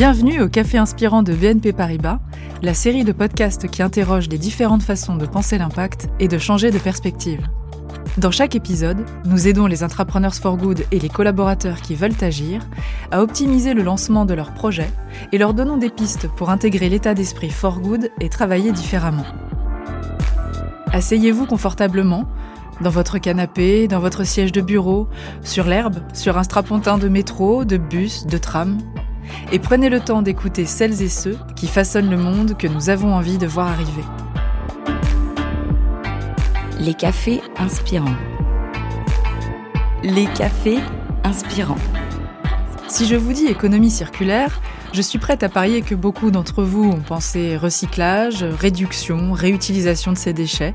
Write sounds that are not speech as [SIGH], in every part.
Bienvenue au Café Inspirant de BNP Paribas, la série de podcasts qui interroge les différentes façons de penser l'impact et de changer de perspective. Dans chaque épisode, nous aidons les entrepreneurs for good et les collaborateurs qui veulent agir à optimiser le lancement de leurs projets et leur donnons des pistes pour intégrer l'état d'esprit for good et travailler différemment. Asseyez-vous confortablement dans votre canapé, dans votre siège de bureau, sur l'herbe, sur un strapontin de métro, de bus, de tram, et prenez le temps d'écouter celles et ceux qui façonnent le monde que nous avons envie de voir arriver. Les cafés inspirants. Les cafés inspirants. Si je vous dis économie circulaire, je suis prête à parier que beaucoup d'entre vous ont pensé recyclage, réduction, réutilisation de ces déchets.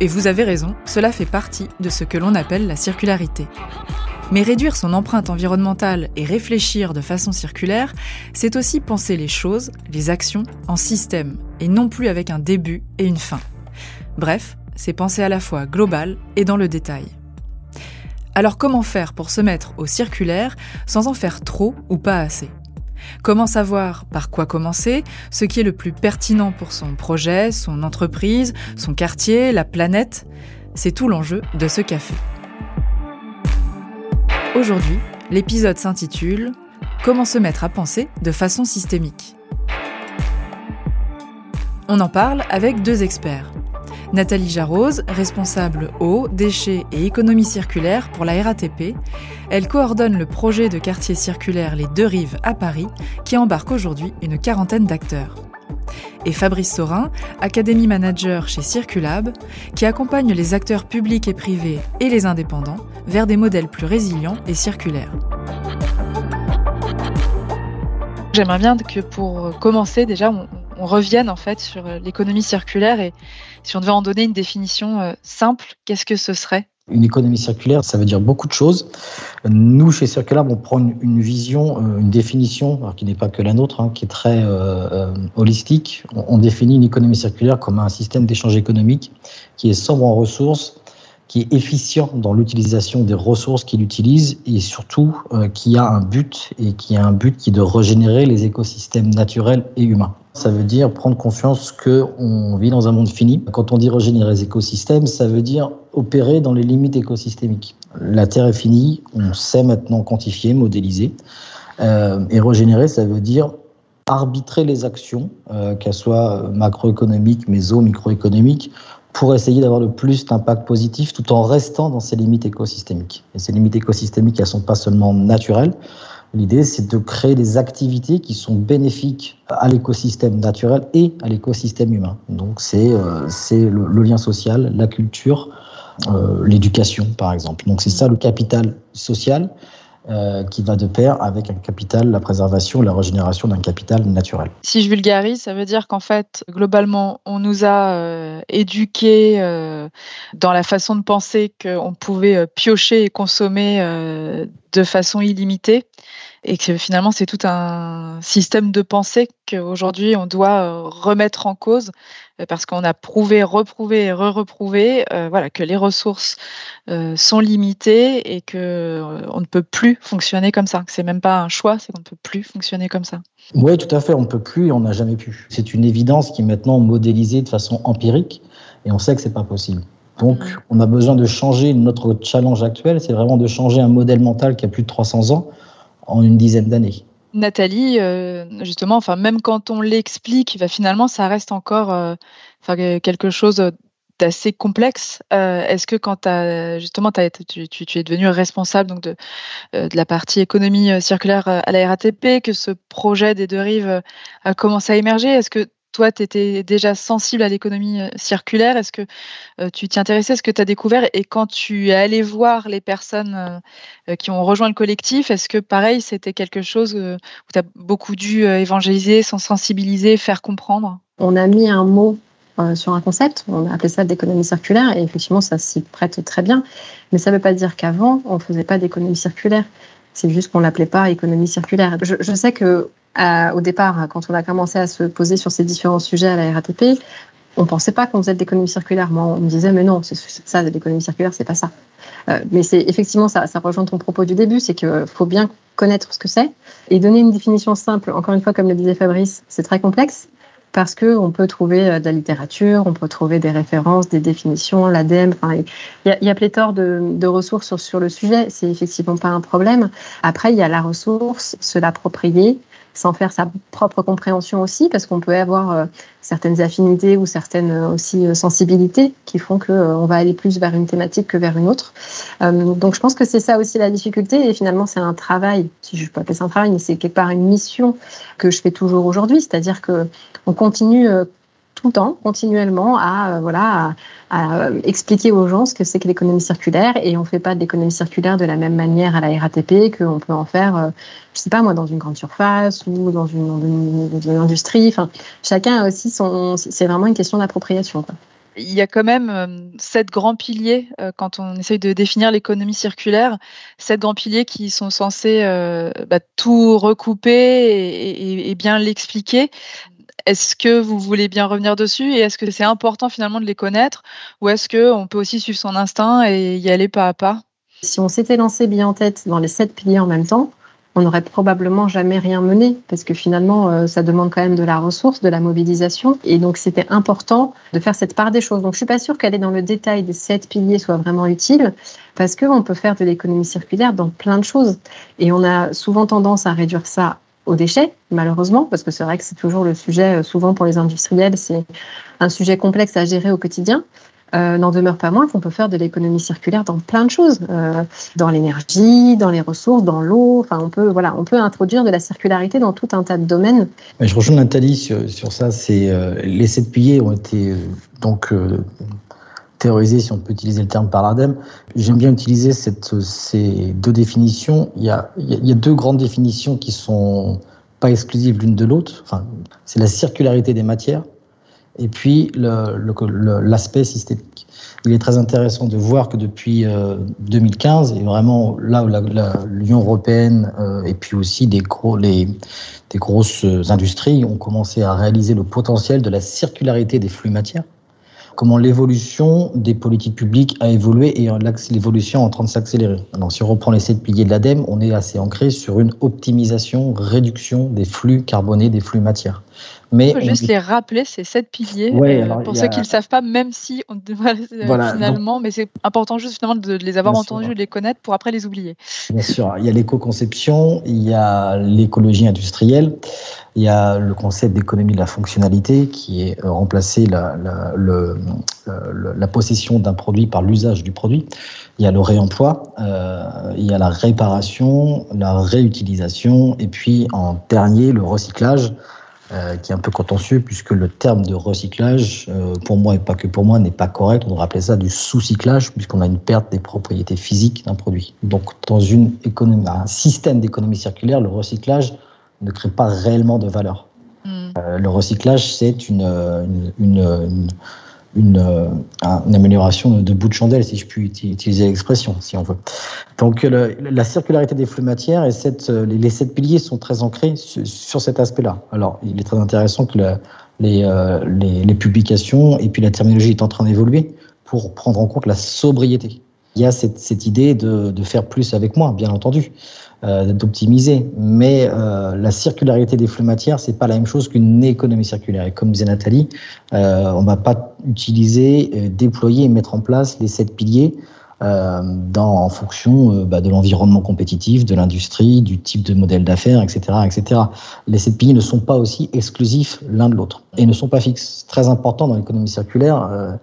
Et vous avez raison, cela fait partie de ce que l'on appelle la circularité. Mais réduire son empreinte environnementale et réfléchir de façon circulaire, c'est aussi penser les choses, les actions, en système, et non plus avec un début et une fin. Bref, c'est penser à la fois global et dans le détail. Alors comment faire pour se mettre au circulaire sans en faire trop ou pas assez? Comment savoir par quoi commencer, ce qui est le plus pertinent pour son projet, son entreprise, son quartier, la planète? C'est tout l'enjeu de ce café. Aujourd'hui, l'épisode s'intitule Comment se mettre à penser de façon systémique? On en parle avec deux experts. Nathalie Jarose, responsable eau, déchets et économie circulaire pour la RATP, elle coordonne le projet de quartier circulaire Les Deux Rives à Paris qui embarque aujourd'hui une quarantaine d'acteurs et Fabrice Sorin, Academy Manager chez Circulab, qui accompagne les acteurs publics et privés et les indépendants vers des modèles plus résilients et circulaires. J'aimerais bien que pour commencer, déjà, on, revienne en fait sur l'économie circulaire et si on devait en donner une définition euh, simple, qu'est-ce que ce serait? Une économie circulaire, ça veut dire beaucoup de choses. Nous, chez Circulab, on prend une, vision, euh, une définition, qui n'est pas que la nôtre, hein, qui est très euh, euh, holistique. On, définit une économie circulaire comme un système d'échange économique qui est sobre en ressources, qui est efficient dans l'utilisation des ressources qu'il utilise et surtout qui a un but et qui a un but qui est de régénérer les écosystèmes naturels et humains. Ça veut dire prendre conscience qu'on vit dans un monde fini. Quand on dit régénérer les écosystèmes, ça veut dire opérer dans les limites écosystémiques. La Terre est finie, on sait maintenant quantifier, modéliser. Euh, et régénérer, ça veut dire arbitrer les actions, euh, qu'elles soient macroéconomiques, méso, microéconomiques, pour essayer d'avoir le plus d'impact positif tout en restant dans ces limites écosystémiques. Et ces limites écosystémiques, elles ne sont pas seulement naturelles, L'idée, c'est de créer des activités qui sont bénéfiques à l'écosystème naturel et à l'écosystème humain. Donc, c'est euh, le, lien social, la culture, euh, l'éducation, par exemple. Donc, c'est ça le capital social euh, qui va de pair avec un capital, la préservation, la régénération d'un capital naturel. Si je vulgarise, ça veut dire qu'en fait, globalement, on nous a éduqués dans la façon de penser qu'on pouvait piocher et consommer de façon illimitée et que finalement c'est tout un système de pensée qu'aujourd'hui on doit euh, remettre en cause euh, parce qu'on a prouvé, reprouvé et re-reprouvé euh, voilà, que les ressources sont limitées et que on ne peut plus fonctionner comme ça. C'est même pas un choix, c'est qu'on ne peut plus fonctionner comme ça. Oui, tout à fait, on ne peut plus et on n'a jamais pu. C'est une évidence qui est maintenant modélisée de façon empirique et on sait que c'est pas possible. Donc, mm. on a besoin de changer notre challenge actuel, c'est vraiment de changer un modèle mental qui a plus de 300 ans en une dizaine d'années. Nathalie, euh, justement, enfin, même quand on l'explique, bah, finalement, ça reste encore euh, quelque chose d'assez complexe. Euh, est-ce que quand as, justement as tu, tu, es devenu responsable donc de, de la partie économie circulaire à la RATP, que ce projet des deux rives a commencé à émerger, est-ce que toi, tu étais déjà sensible à l'économie euh, circulaire. Est-ce que euh, tu t'y intéressais, ce que tu as découvert? Et quand tu es allé voir les personnes euh, qui ont rejoint le collectif, est-ce que pareil, c'était quelque chose où tu as beaucoup dû évangéliser, sensibiliser, faire comprendre? On a mis un mot sur un concept, on a appelé ça d'économie circulaire, et effectivement, ça s'y prête très bien. Mais ça ne veut pas dire qu'avant, on ne faisait pas d'économie circulaire. C'est juste qu'on l'appelait pas économie circulaire. Je sais que au départ, quand on a commencé à se poser sur ces différents sujets à la RATP, on pensait pas qu'on faisait de l'économie circulaire. Moi, on me disait, mais non, c'est ça, l'économie circulaire, c'est pas ça. Euh, mais c'est effectivement ça, ça rejoint ton propos du début, c'est qu'il faut bien connaître ce que c'est. Et donner une définition simple, encore une fois, comme le disait Fabrice, c'est très complexe parce qu'on peut trouver euh, de la littérature, on peut trouver des références, des définitions, l'ADEME. Enfin, il y, a pléthore de, de ressources sur, sur, le sujet. C'est effectivement pas un problème. Après, il y a la ressource, se l'approprier, sans faire sa propre compréhension aussi, parce qu'on peut avoir euh, certaines affinités ou certaines euh, aussi euh, sensibilités qui font qu'on va aller plus vers une thématique que vers une autre. donc je pense que c'est ça aussi la difficulté, et finalement c'est un travail, si je peux appeler ça un travail, mais c'est quelque part une mission que je fais toujours aujourd'hui, c'est-à-dire que on continue tout le temps, continuellement, à, euh, voilà, à, expliquer aux gens ce que c'est que l'économie circulaire. Et on ne fait pas de l'économie circulaire de la même manière à la RATP qu'on peut en faire, euh, je ne sais pas moi, dans une grande surface ou dans une, industrie. Enfin, chacun a aussi son. C'est vraiment une question d'appropriation. Il y a quand même euh, sept grands piliers quand on essaye de définir l'économie circulaire, sept grands piliers qui sont censés bah, tout recouper et bien l'expliquer. Est-ce que vous voulez bien revenir dessus et est-ce que c'est important finalement de les connaître ou est-ce qu'on peut aussi suivre son instinct et y aller pas à pas? Si on s'était lancé bien en tête dans les sept piliers en même temps, on n'aurait probablement jamais rien mené parce que finalement, euh, ça demande quand même de la ressource, de la mobilisation. Et donc, c'était important de faire cette part des choses. Donc, je suis pas sûre qu'aller dans le détail des sept piliers soit vraiment utile parce qu'on peut faire de l'économie circulaire dans plein de choses. Et on a souvent tendance à réduire ça aux déchets, malheureusement, parce que c'est vrai que c'est toujours le sujet, euh, souvent pour les industriels, c'est un sujet complexe à gérer au quotidien. Euh, n'en demeure pas moins qu'on peut faire de l'économie circulaire dans plein de choses, euh, dans l'énergie, dans les ressources, dans l'eau. Enfin, on peut, voilà, on peut introduire de la circularité dans tout un tas de domaines. je rejoins Nathalie sur, sur ça. C'est les sept piliers ont été donc si on peut utiliser le terme par l'ADEME. J'aime bien utiliser ces deux définitions. Il y, a, deux grandes définitions qui sont pas exclusives l'une de l'autre. Enfin, c'est la circularité des matières et puis l'aspect systémique. Il est très intéressant de voir que depuis 2015, euh, et vraiment là où l'Union européenne euh, et puis aussi les, des grosses industries ont commencé à réaliser le potentiel de la circularité des flux matières, comment l'évolution des politiques publiques a évolué et l'évolution est en train de s'accélérer. si on reprend les sept piliers de l'ADEME, on est assez ancré sur une optimisation, réduction des flux carbonés, des flux matières. Mais on peut juste les rappeler, ces sept piliers, euh, pour ceux qui ne le savent pas, même si on [LAUGHS] devrait euh, finalement, mais c'est important juste finalement de les avoir entendus, de les connaître pour après les oublier. Bien sûr, il y a l'éco-conception, il y a l'écologie industrielle, il y a le concept d'économie de la fonctionnalité qui est euh, remplacé la, la, le, la possession d'un produit par l'usage du produit. Il y a le réemploi, euh, il y a la réparation, la réutilisation, et puis en dernier, le recyclage euh, qui est un peu contentieux puisque le terme de recyclage, euh, pour moi et pas que pour moi, n'est pas correct. On devrait appeler ça du sous-cyclage puisqu'on a une perte des propriétés physiques d'un produit. Donc, dans une économie, un système d'économie circulaire, le recyclage ne crée pas réellement de valeur. Hmm. Euh, le recyclage, c'est une, une, une une, euh, une, amélioration de bout de chandelle, si je puis utiliser l'expression, si on veut. Donc la circularité des flux matières et cette, euh, les, sept piliers sont très ancrés sur, cet aspect-là. Alors il est très intéressant que les, euh, les, les, publications et puis la terminologie est en train d'évoluer pour prendre en compte la sobriété. Il y a cette, cette idée de, de, faire plus avec moins, bien entendu. Euh, d'optimiser. Mais euh, la circularité des flux matières, c'est pas la même chose qu'une économie circulaire. Et comme disait Nathalie, euh, on va pas utiliser, déployer et mettre en place les sept piliers dans, en fonction bah, de l'environnement compétitif, de l'industrie, du type de modèle d'affaires, etc., etc. Les sept piliers ne sont pas aussi exclusifs l'un de l'autre et ne sont pas fixes. Très important dans l'économie circulaire.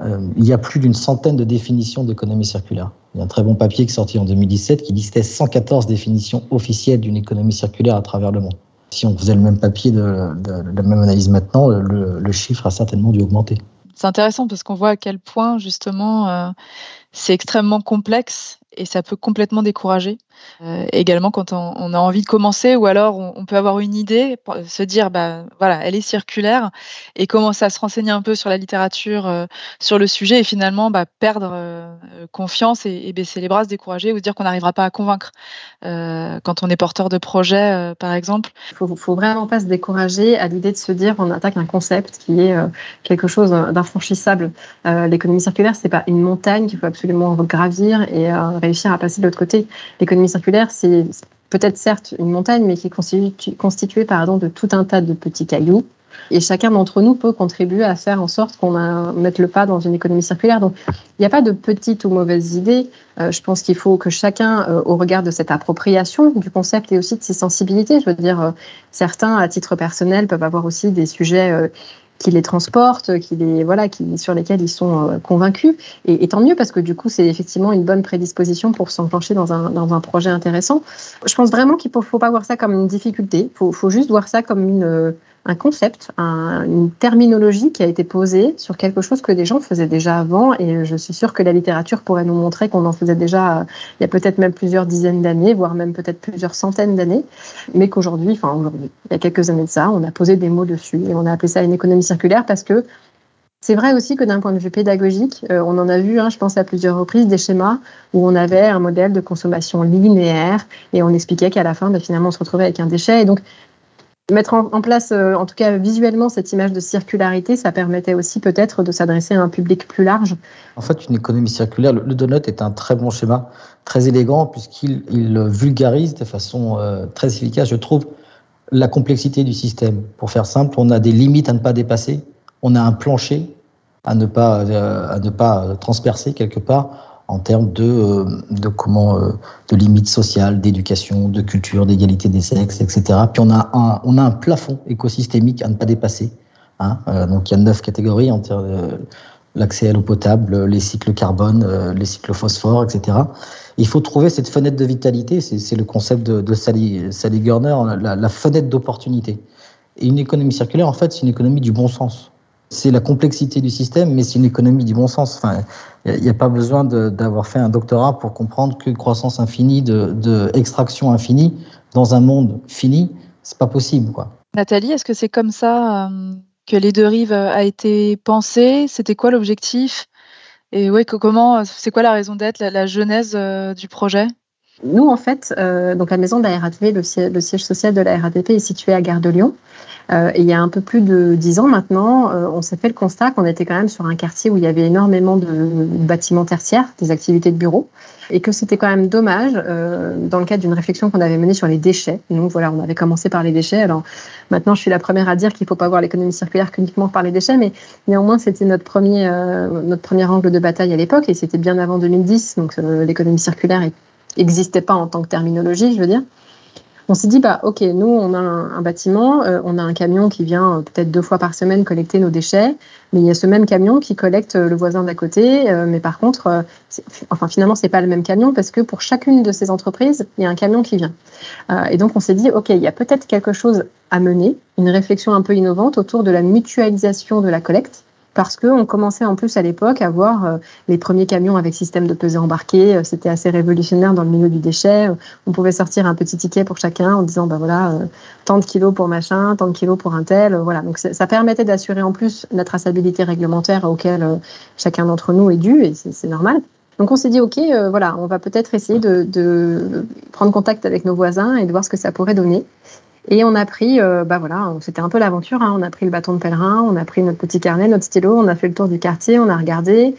Il y a plus d'une centaine de définitions d'économie circulaire. Il y a un très bon papier qui est sorti en 2017 qui listait 114 définitions officielles d'une économie circulaire à travers le monde. Si on faisait le même papier, de, la même analyse maintenant, le, chiffre a certainement dû augmenter. C'est intéressant parce qu'on voit à quel point justement euh, c'est extrêmement complexe et ça peut complètement décourager. Euh, également quand on, a envie de commencer ou alors on, peut avoir une idée, se dire bah voilà, elle est circulaire et commencer à se renseigner un peu sur la littérature euh, sur le sujet et finalement bah, perdre euh, confiance et, baisser les bras, se décourager ou se dire qu'on n'arrivera pas à convaincre quand on est porteur de projet par exemple. Il faut, faut vraiment pas se décourager à l'idée de se dire on attaque un concept qui est quelque chose d'infranchissable. L'économie circulaire c'est pas une montagne qu'il faut absolument gravir et réussir à passer de l'autre côté. L'économie circulaire, c'est peut-être certes une montagne, mais qui est constituée, pardon, de tout un tas de petits cailloux. Et chacun d'entre nous peut contribuer à faire en sorte qu'on mette le pas dans une économie circulaire. Donc, il n'y a pas de petites ou mauvaises idées. Euh, je pense qu'il faut que chacun, euh, au regard de cette appropriation du concept et aussi de ses sensibilités, je veux dire, euh, certains, à titre personnel, peuvent avoir aussi des sujets qui les transportent, qui les, voilà, qui, sur lesquels ils sont euh, convaincus. Et, tant mieux parce que du coup, c'est effectivement une bonne prédisposition pour s'enclencher dans un, dans un projet intéressant. Je pense vraiment qu'il faut, faut, pas voir ça comme une difficulté. Il faut, faut, juste voir ça comme une, un concept, une terminologie qui a été posée sur quelque chose que des gens faisaient déjà avant. Et je suis sûre que la littérature pourrait nous montrer qu'on en faisait déjà euh, il y a peut-être même plusieurs dizaines d'années, voire même peut-être plusieurs centaines d'années. Mais qu'aujourd'hui, enfin aujourd'hui, il y a quelques années de ça, on a posé des mots dessus et on a appelé ça une économie circulaire parce que c'est vrai aussi que d'un point de vue pédagogique, euh, on en a vu, hein, je pense à plusieurs reprises, des schémas où on avait un modèle de consommation linéaire et on expliquait qu'à la fin, bah, finalement, on se retrouvait avec un déchet. Et donc, Mettre en, place, euh, en tout cas visuellement, cette image de circularité, ça permettait aussi peut-être de s'adresser à un public plus large. En fait, une économie circulaire, le, donut est un très bon schéma, très élégant, puisqu'il vulgarise de façon euh, très efficace, je trouve, la complexité du système. Pour faire simple, on a des limites à ne pas dépasser, on a un plancher à ne pas, euh, à ne pas transpercer quelque part en termes de, euh, de comment euh, de limites sociales, d'éducation, de culture, d'égalité des sexes, etc. Puis on a un, on a un plafond écosystémique à ne pas dépasser. Hein. Euh, donc il y a neuf catégories en termes de l'accès à l'eau potable, les cycles carbone, les cycles phosphore, etc. Il faut trouver cette fenêtre de vitalité, c'est le concept de, Sally, Sally Gurner, la, la fenêtre d'opportunité. Et une économie circulaire, en fait, c'est une économie du bon sens c'est la complexité du système, mais c'est une économie du bon sens. Enfin, il n'y a, pas besoin d'avoir fait un doctorat pour comprendre que croissance infinie, de, de extraction infinie dans un monde fini, c'est pas possible, quoi. Nathalie, est-ce que c'est comme ça euh, que les deux rives a été pensé C'était quoi l'objectif? Et ouais, comment C'est quoi la raison d'être, la, genèse euh, du projet? Nous, en fait, euh, donc la maison de la RATP, le siège, le siège social de la RATP est situé à Gare de Lyon. Euh, il y a un peu plus de dix ans maintenant, euh, on s'est fait le constat qu'on était quand même sur un quartier où il y avait énormément de bâtiments tertiaires, des activités de bureau, et que c'était quand même dommage, euh, dans le cadre d'une réflexion qu'on avait menée sur les déchets. Nous, voilà, on avait commencé par les déchets. Alors maintenant, je suis la première à dire qu'il ne faut pas voir l'économie circulaire uniquement par les déchets, mais néanmoins, c'était notre premier, notre premier angle de bataille à l'époque, et c'était bien avant 2010. Donc l'économie circulaire n'existait pas en tant que terminologie, je veux dire. On s'est dit, bah, ok, nous, on a un, bâtiment, euh, on a un camion qui vient euh, peut-être deux fois par semaine collecter nos déchets, mais il y a ce même camion qui collecte euh, le voisin d'à côté. mais par contre, enfin, finalement, c'est pas le même camion parce que pour chacune de ces entreprises, il y a un camion qui vient. et donc, on s'est dit, ok, il y a peut-être quelque chose à mener, une réflexion un peu innovante autour de la mutualisation de la collecte parce qu'on commençait en plus à l'époque à voir euh, les premiers camions avec système de pesée embarqué. Euh, c'était assez révolutionnaire dans le milieu du déchet. On pouvait sortir un petit ticket pour chacun en disant, ben voilà, euh, tant de kilos pour machin, tant de kilos pour un tel. Voilà. Donc ça permettait d'assurer en plus la traçabilité réglementaire auquel chacun d'entre nous est dû, et c'est normal. Donc on s'est dit, OK, voilà, on va peut-être essayer de, prendre contact avec nos voisins et de voir ce que ça pourrait donner. Et on a pris, euh, bah voilà, c'était un peu l'aventure. Hein. On a pris le bâton de pèlerin, on a pris notre petit carnet, notre stylo, on a fait le tour du quartier, on a regardé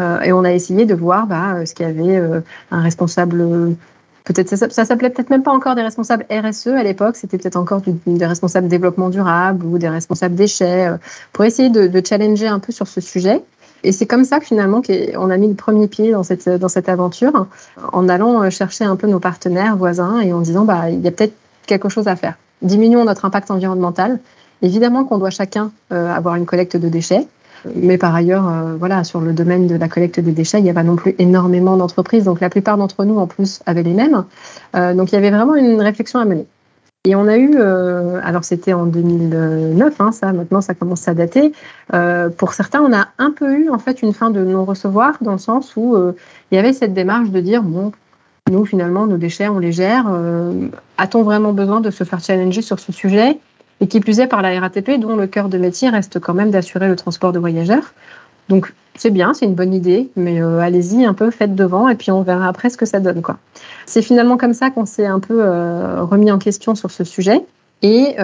euh, et on a essayé de voir bah, ce qu'il y avait euh, un responsable. Peut-être ça, ça s'appelait peut-être même pas encore des responsables RSE à l'époque, c'était peut-être encore des responsables développement durable ou des responsables déchets, pour essayer de, challenger un peu sur ce sujet. Et c'est comme ça finalement on a mis le premier pied dans cette, dans cette aventure, en allant chercher un peu nos partenaires, voisins, et en disant bah il y a peut-être quelque chose à faire diminuons notre impact environnemental. Évidemment qu'on doit chacun euh, avoir une collecte de déchets, mais par ailleurs, euh, voilà, sur le domaine de la collecte des déchets, il n'y a pas non plus énormément d'entreprises. Donc la plupart d'entre nous, en plus, avaient les mêmes. Euh, donc il y avait vraiment une réflexion à mener. Et on a eu, alors c'était en 2009, hein, ça maintenant ça commence à dater. pour certains, on a un peu eu en fait une fin de non-recevoir dans le sens où il y avait cette démarche de dire bon, nous, finalement, nos déchets, on les gère. Euh, a-t-on vraiment besoin de se faire challenger sur ce sujet? Et qui plus est par la RATP, dont le cœur de métier reste quand même d'assurer le transport de voyageurs. Donc, c'est bien, c'est une bonne idée, mais euh, allez-y un peu, faites devant, et puis on verra après ce que ça donne. C'est finalement comme ça qu'on s'est un peu euh, remis en question sur ce sujet et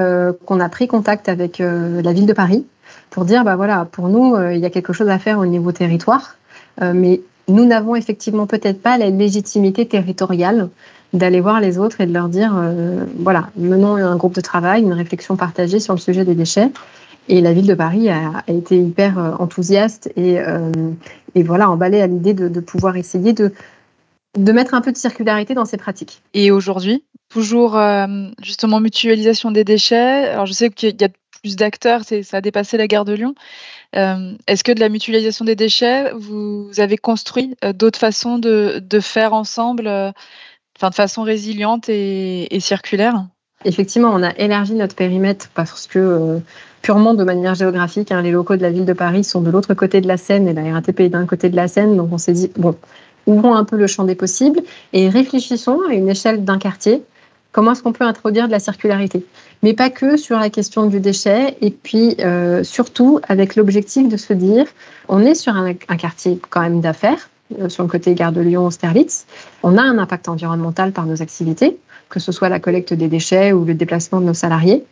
qu'on a pris contact avec la ville de Paris pour dire, bah voilà, pour nous, il y a quelque chose à faire au niveau territoire, mais nous n'avons effectivement peut-être pas la légitimité territoriale d'aller voir les autres et de leur dire, euh, voilà, menons un groupe de travail, une réflexion partagée sur le sujet des déchets. Et la ville de Paris a, été hyper euh, enthousiaste et, euh, et voilà, emballée à l'idée de, de, pouvoir essayer de, de mettre un peu de circularité dans ces pratiques. Et aujourd'hui, toujours justement mutualisation des déchets. Alors je sais qu'il y a plus d'acteurs, ça a dépassé la gare de Lyon. Euh, est-ce que de la mutualisation des déchets, vous avez construit euh, d'autres façons de, faire ensemble, euh, de façon résiliente et, circulaire? Effectivement, on a élargi notre périmètre parce que purement de manière géographique, hein, les locaux de la ville de Paris sont de l'autre côté de la Seine et la RATP est d'un côté de la Seine. Donc on s'est dit, bon, ouvrons un peu le champ des possibles et réfléchissons à une échelle d'un quartier comment est-ce qu'on peut introduire de la circularité. Mais pas que sur la question du déchet, et puis euh, surtout avec l'objectif de se dire, on est sur un, quartier quand même d'affaires, euh, sur le côté gare de Lyon, Sterlitz, on a un impact environnemental par nos activités, que ce soit la collecte des déchets ou le déplacement de nos salariés.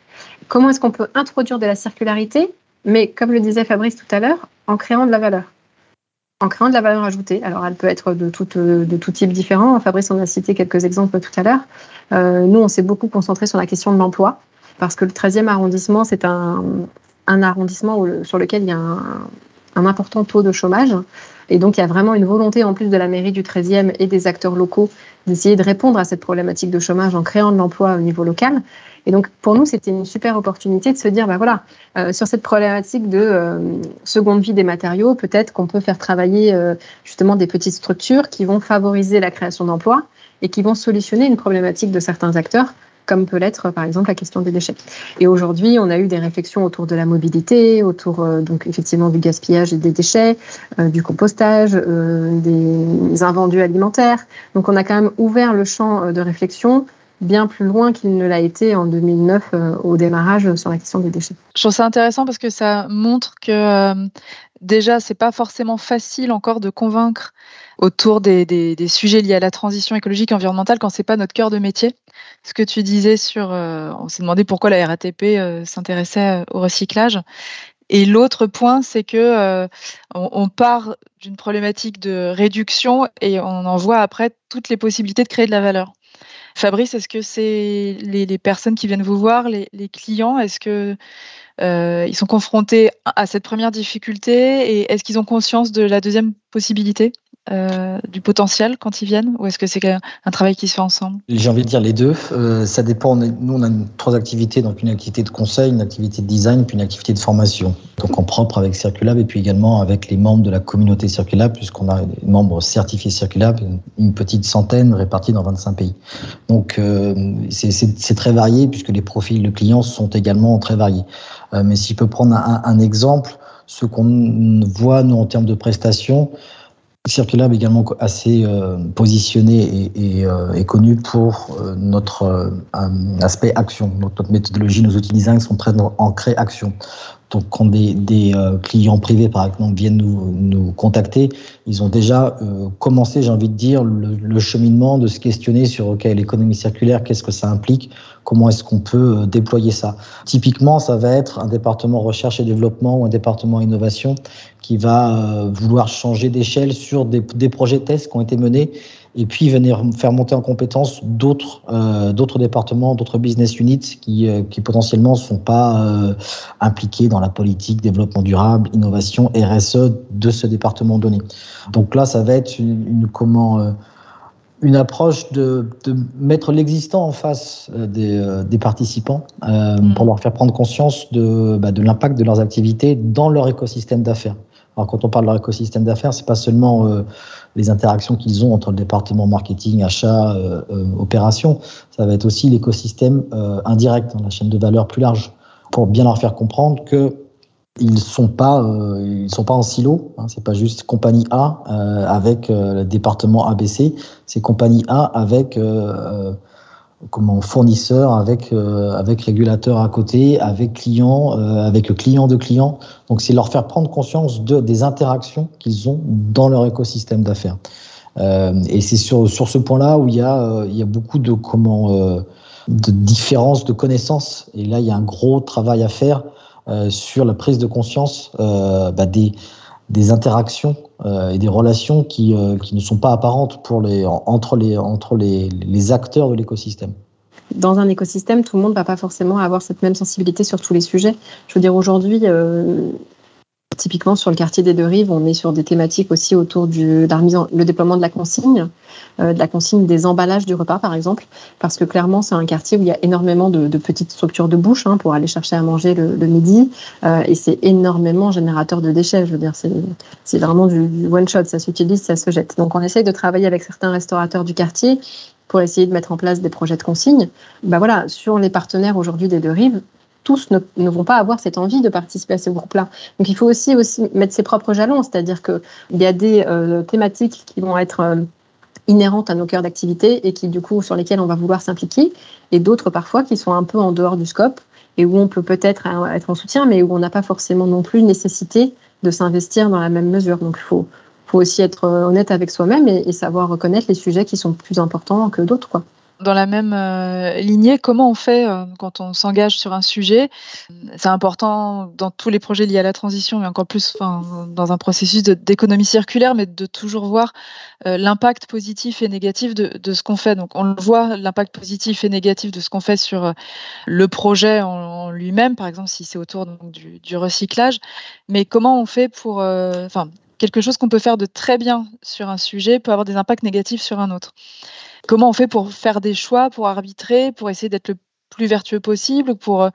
Comment est-ce qu'on peut introduire de la circularité, mais comme le disait Fabrice tout à l'heure, en créant de la valeur? En créant de la valeur ajoutée. Alors, elle peut être de tout, de tout type différent. Fabrice, on a cité quelques exemples tout à l'heure. Euh, nous, on s'est beaucoup concentré sur la question de l'emploi, parce que le 13e arrondissement, c'est un, un, arrondissement sur lequel il y a un, important taux de chômage. Et donc, il y a vraiment une volonté, en plus de la mairie du 13e et des acteurs locaux, d'essayer de répondre à cette problématique de chômage en créant de l'emploi au niveau local. Et donc, pour nous, c'était une super opportunité de se dire, bah voilà, euh, sur cette problématique de euh, seconde vie des matériaux, peut-être qu'on peut faire travailler euh, justement des petites structures qui vont favoriser la création d'emplois et qui vont solutionner une problématique de certains acteurs comme peut l'être par exemple la question des déchets. Et aujourd'hui, on a eu des réflexions autour de la mobilité, autour donc effectivement du gaspillage et des déchets, du compostage, des invendus alimentaires. Donc on a quand même ouvert le champ de réflexion bien plus loin qu'il ne l'a été en 2009 euh, au démarrage sur la question des déchets. Je trouve ça intéressant parce que ça montre que euh, déjà, c'est pas forcément facile encore de convaincre autour des, sujets liés à la transition écologique et environnementale quand c'est pas notre cœur de métier. Ce que tu disais sur, euh, on s'est demandé pourquoi la RATP s'intéressait au recyclage. Et l'autre point, c'est que on, part d'une problématique de réduction et on en voit après toutes les possibilités de créer de la valeur. Fabrice, est-ce que c'est les, personnes qui viennent vous voir, les, clients, est-ce que euh, ils sont confrontés à cette première difficulté et est-ce qu'ils ont conscience de la deuxième possibilité? Euh, du potentiel quand ils viennent ou est-ce que c'est un travail qui se fait ensemble? J'ai envie de dire les deux. Euh, ça dépend. Nous, on a trois activités, donc une activité de conseil, une activité de design, puis une activité de formation. Donc en propre avec Circulab et puis également avec les membres de la communauté Circulab, puisqu'on a des membres certifiés Circulab, une petite centaine répartis dans 25 pays. Donc euh, c'est très varié puisque les profils de clients sont également très variés. mais si je peux prendre un, un exemple, ce qu'on voit nous en termes de prestations, Circulab également assez euh, positionné et, euh, connu pour euh, notre aspect action. Notre, méthodologie, nos outils design sont très ancrés action. Donc, quand des, clients privés, par exemple, viennent nous, nous contacter, ils ont déjà commencé, j'ai envie de dire, le, cheminement de se questionner sur l'économie circulaire, qu'est-ce que ça implique, comment est-ce qu'on peut euh, déployer ça. Typiquement, ça va être un département recherche et développement ou un département innovation qui va vouloir changer d'échelle sur des, projets tests qui ont été menés et puis venir faire monter en compétence d'autres euh, départements, d'autres business units qui, euh, potentiellement ne sont pas euh, impliqués dans la politique développement durable, innovation, RSE de ce département donné. Donc là, ça va être une, une comment euh, une approche de, de mettre l'existant en face euh, des, des participants mm. pour leur faire prendre conscience de, bah, de l'impact de leurs activités dans leur écosystème d'affaires. Alors quand on parle de leur écosystème d'affaires, c'est pas seulement les interactions qu'ils ont entre le département marketing, achat, euh, euh, opération. Ça va être aussi l'écosystème euh, indirect, hein, la chaîne de valeur plus large, pour bien leur faire comprendre que ils sont pas ils sont pas en silo. Hein, c'est pas juste compagnie A avec le département ABC. C'est compagnie A avec comment fournisseur avec euh, avec régulateur à côté, avec client, euh, avec client de client. Donc c'est leur faire prendre conscience de des interactions qu'ils ont dans leur écosystème d'affaires. Euh, et c'est sur sur ce point-là où il y a il y a beaucoup de comment de différences de connaissances. Et là il y a un gros travail à faire sur la prise de conscience bah, des des interactions et des relations qui, qui, ne sont pas apparentes pour les, entre, les, entre les, les acteurs de l'écosystème dans un écosystème, tout le monde ne va pas forcément avoir cette même sensibilité sur tous les sujets. Je veux dire, aujourd'hui, euh, typiquement sur le quartier des Deux Rives, on est sur des thématiques aussi autour du le déploiement de la consigne, euh, de la consigne des emballages du repas, par exemple, parce que clairement, c'est un quartier où il y a énormément de, petites structures de bouche hein, pour aller chercher à manger le, midi, euh, et c'est énormément générateur de déchets. Je veux dire, c'est vraiment du, du one shot, ça s'utilise, ça se jette. Donc, on essaye de travailler avec certains restaurateurs du quartier pour essayer de mettre en place des projets de consigne. Bah voilà, sur les partenaires aujourd'hui des deux rives, tous ne, vont pas avoir cette envie de participer à ce groupe-là. Donc il faut aussi, mettre ses propres jalons, c'est-à-dire qu'il y a des euh, thématiques qui vont être euh, inhérentes à nos cœurs d'activité et qui du coup sur lesquelles on va vouloir s'impliquer, et d'autres parfois qui sont un peu en dehors du scope et où on peut peut-être euh, être en soutien, mais où on n'a pas forcément non plus nécessité de s'investir dans la même mesure. Donc il faut, aussi être euh, honnête avec soi-même et, savoir reconnaître les sujets qui sont plus importants que d'autres. Quoi. Dans la même euh, lignée, comment on fait euh, quand on s'engage sur un sujet C'est important dans tous les projets liés à la transition, mais encore plus dans un processus d'économie circulaire, mais de toujours voir l'impact positif et négatif de, ce qu'on fait. Donc on voit, l'impact positif et négatif de ce qu'on fait sur le projet en, lui-même, par exemple si c'est autour du, recyclage, mais comment on fait pour... Enfin, quelque chose qu'on peut faire de très bien sur un sujet peut avoir des impacts négatifs sur un autre. Comment on fait pour faire des choix, pour arbitrer, pour essayer d'être le plus vertueux possible, pour euh,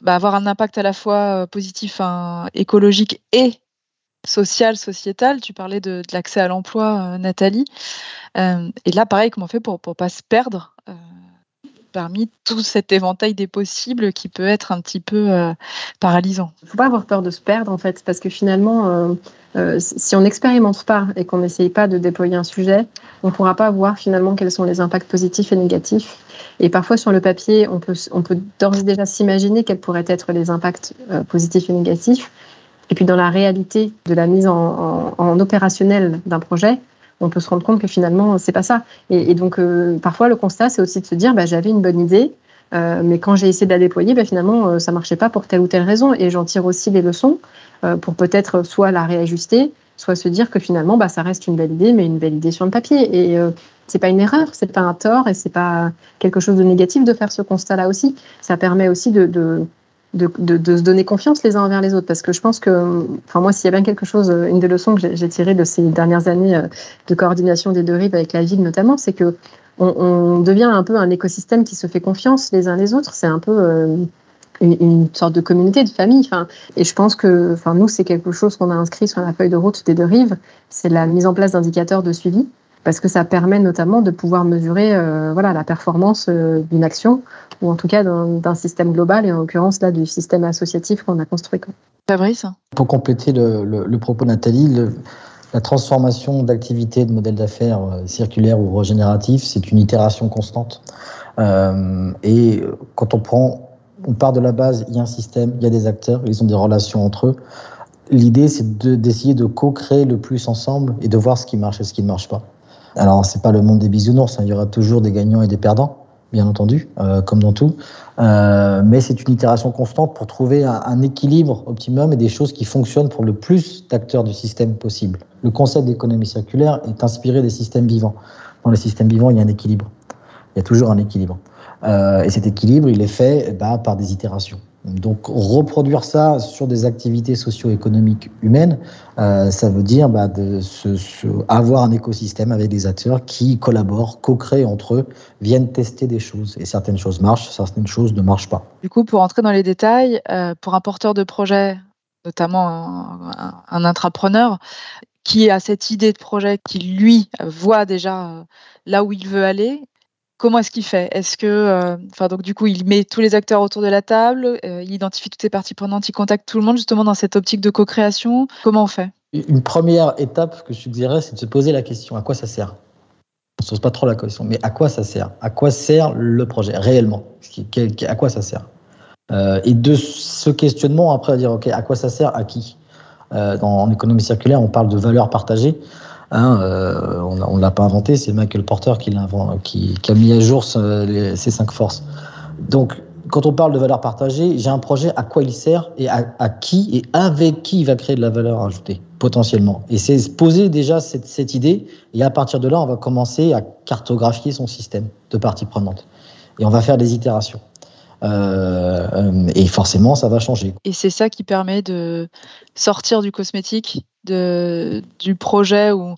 bah, avoir un impact à la fois euh, positif, écologique et social, sociétal? Tu parlais de, l'accès à l'emploi, euh, Nathalie. et là, pareil, comment on fait pour ne pas se perdre parmi tout cet éventail des possibles qui peut être un petit peu euh, paralysant. Il ne faut pas avoir peur de se perdre en fait, parce que finalement, euh, euh, si on n'expérimente pas et qu'on n'essaye pas de déployer un sujet, on ne pourra pas voir finalement quels sont les impacts positifs et négatifs. Et parfois sur le papier, on peut, d'ores et déjà s'imaginer quels pourraient être les impacts positifs et négatifs. Et puis dans la réalité de la mise en, en opérationnel d'un projet, on peut se rendre compte que finalement, c'est pas ça. Et, donc, euh, parfois, le constat, c'est aussi de se dire, bah, j'avais une bonne idée, euh, mais quand j'ai essayé de la déployer, bah, finalement, euh, ça marchait pas pour telle ou telle raison. Et j'en tire aussi des leçons pour peut-être soit la réajuster, soit se dire que finalement, bah, ça reste une belle idée, mais une belle idée sur le papier. Et c'est pas une erreur, c'est pas un tort, et c'est pas quelque chose de négatif de faire ce constat-là aussi. Ça permet aussi de, de, se donner confiance les uns envers les autres. Parce que je pense que, enfin moi, s'il y a bien quelque chose, une des leçons que j'ai tirées de ces dernières années euh, de coordination des deux rives avec la ville notamment, c'est que on, devient un peu un écosystème qui se fait confiance les uns les autres. C'est un peu euh, une, sorte de communauté, de famille. Enfin, et je pense que, enfin nous, c'est quelque chose qu'on a inscrit sur la feuille de route des deux rives. C'est la mise en place d'indicateurs de suivi parce que ça permet notamment de pouvoir mesurer euh, voilà, la performance d'une action ou en tout cas d'un système global, et en l'occurrence là du système associatif qu'on a construit. Fabrice Pour compléter le, le, propos de Nathalie, la transformation d'activité de modèle d'affaires euh, circulaire ou régénératif, c'est une itération constante. Euh, et quand on prend, on part de la base, il y a un système, il y a des acteurs, ils ont des relations entre eux. L'idée, c'est d'essayer de, co-créer le plus ensemble et de voir ce qui marche et ce qui ne marche pas. Alors, c'est pas le monde des bisounours, hein. il y aura toujours des gagnants et des perdants bien entendu, euh, comme dans tout. Euh, mais c'est une itération constante pour trouver un, équilibre optimum et des choses qui fonctionnent pour le plus d'acteurs du système possible. Le concept d'économie circulaire est inspiré des systèmes vivants. Dans les systèmes vivants, il y a un équilibre. Il y a toujours un équilibre. Euh, et cet équilibre, il est fait bah, par des itérations. Donc reproduire ça sur des activités socio-économiques humaines, euh, ça veut dire bah, avoir un écosystème avec des acteurs qui collaborent, co-créent entre eux, viennent tester des choses. Et certaines choses marchent, certaines choses ne marchent pas. Du coup, pour entrer dans les détails, euh, pour un porteur de projet, notamment un, un, intrapreneur, qui a cette idée de projet, qui lui voit déjà euh, là où il veut aller, comment est-ce qu'il fait? Est-ce que, euh, enfin donc du coup, il met tous les acteurs autour de la table, euh, il identifie toutes les parties prenantes, il contacte tout le monde justement dans cette optique de co-création. Comment on fait? Une première étape que je suggérerais, c'est de se poser la question à quoi ça sert? On ne se pose pas trop la question, mais à quoi ça sert? À quoi sert le projet réellement? À quoi ça sert? Euh, Et de ce questionnement, après, à dire ok, à quoi ça sert À qui? Dans, En économie circulaire, on parle de valeur partagée. Hein, euh, on ne l'a pas inventé, c'est Michael Porter qui, qui, qui, a mis à jour ces cinq forces. Donc, quand on parle de valeur partagée, j'ai un projet, à quoi il sert et à, qui et avec qui il va créer de la valeur ajoutée, potentiellement. Et c'est poser déjà cette, idée, et à partir de là, on va commencer à cartographier son système de parties prenantes. Et on va faire des itérations. Euh, et forcément, ça va changer. Et c'est ça qui permet de sortir du cosmétique, du projet où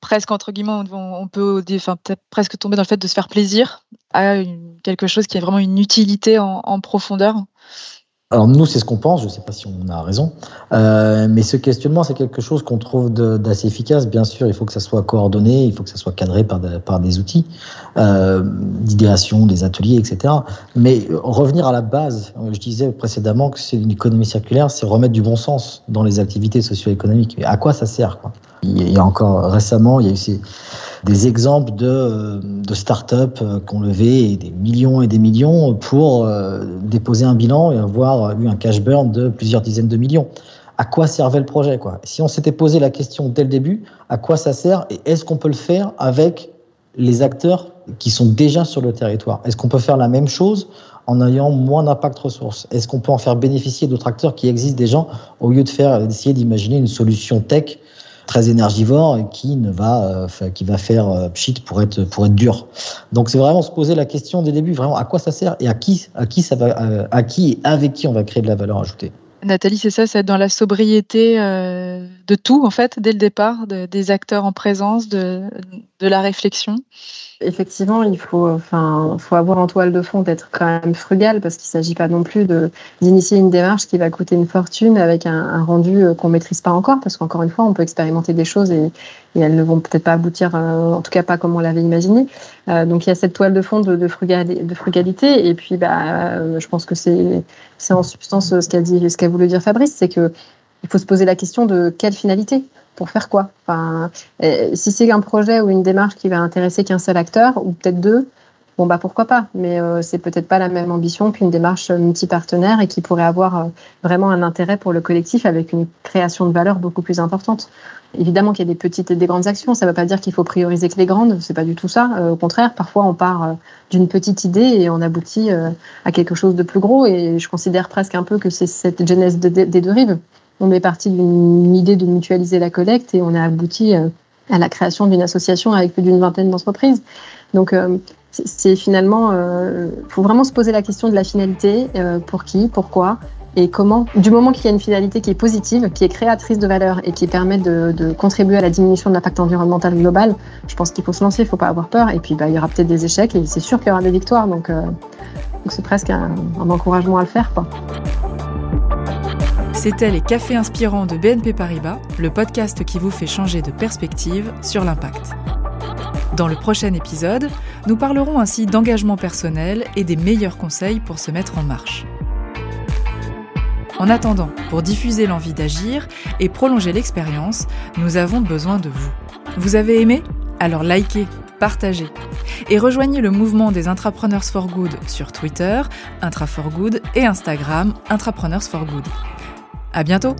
presque entre guillemets on, peut enfin, presque tomber dans le fait de se faire plaisir à quelque chose qui a vraiment une utilité en profondeur. Alors nous, c'est ce qu'on pense, je ne sais pas si on a raison, euh, mais ce questionnement, c'est quelque chose qu'on trouve d'assez efficace. Bien sûr, il faut que ça soit coordonné, il faut que ça soit cadré par, des outils euh, d'idéation, des ateliers, etc. Mais revenir à la base, je disais précédemment que c'est une économie circulaire, c'est remettre du bon sens dans les activités socio-économiques. À quoi ça sert quoi? Il y a encore récemment, il y a eu ces des exemples de, de start-up euh, qui ont levé des millions et des millions pour euh, déposer un bilan et avoir eu un cash burn de plusieurs dizaines de millions. À quoi servait le projet quoi? Si on s'était posé la question dès le début, à quoi ça sert et est-ce qu'on peut le faire avec les acteurs qui sont déjà sur le territoire? Est-ce qu'on peut faire la même chose en ayant moins d'impact ressources? Est-ce qu'on peut en faire bénéficier d'autres acteurs qui existent déjà au lieu de faire d'essayer d'imaginer une solution tech très énergivore et qui ne va, euh, qui va faire euh, pchit pour être, pour être dur. Donc c'est vraiment se poser la question dès le début, vraiment à quoi ça sert et à qui, à qui ça va, euh, à qui et avec qui on va créer de la valeur ajoutée. Nathalie, c'est ça, c'est être dans la sobriété de tout, en fait, dès le départ, des acteurs en présence, de, de la réflexion. Effectivement, il faut, enfin, faut avoir en toile de fond d'être quand même frugal parce qu'il ne s'agit pas non plus d'initier une démarche qui va coûter une fortune avec un, rendu euh, qu'on maîtrise pas encore parce qu'encore une fois, on peut expérimenter des choses et, elles ne vont peut-être pas aboutir, euh, en tout cas pas comme on l'avait imaginé. Euh, donc il y a cette toile de fond de, de, frugalité et puis bah, je pense que c'est en substance ce qu'a qu'a voulu dire Fabrice, c'est que il faut se poser la question de quelle finalité? Pour faire quoi? Euh, Si c'est un projet ou une démarche qui va intéresser qu'un seul acteur, ou peut-être deux, bon bah pourquoi pas, mais euh, c'est peut-être pas la même ambition qu'une démarche multipartenaire et qui pourrait avoir euh, vraiment un intérêt pour le collectif avec une création de valeur beaucoup plus importante. Évidemment qu'il y a des petites et des grandes actions, ça ne veut pas dire qu'il faut prioriser que les grandes, c'est pas du tout ça. au contraire, parfois on part d'une petite idée et on aboutit à quelque chose de plus gros et je considère presque un peu que c'est cette genèse des deux rives on est parti d'une idée de mutualiser la collecte et on a abouti euh, à la création d'une association avec plus d'une vingtaine d'entreprises. Donc, euh, c'est finalement, il euh, faut vraiment se poser la question de la finalité, pour qui, pourquoi et comment. Du moment qu'il y a une finalité qui est positive, qui est créatrice de valeur et qui permet de, contribuer à la diminution de l'impact environnemental global, je pense qu'il faut se lancer, il ne faut pas avoir peur. Et puis, bah, il y aura peut-être des échecs et c'est sûr qu'il y aura des victoires. Donc, c'est presque un, encouragement à le faire. C'était les Cafés Inspirants de BNP Paribas, le podcast qui vous fait changer de perspective sur l'impact. Dans le prochain épisode, nous parlerons ainsi d'engagement personnel et des meilleurs conseils pour se mettre en marche. En attendant, pour diffuser l'envie d'agir et prolonger l'expérience, nous avons besoin de vous. Vous avez aimé? Alors likez, partagez et rejoignez le mouvement des Intrapreneurs for Good sur Twitter, Intra for Good et Instagram, Intrapreneurs for Good. À bientôt!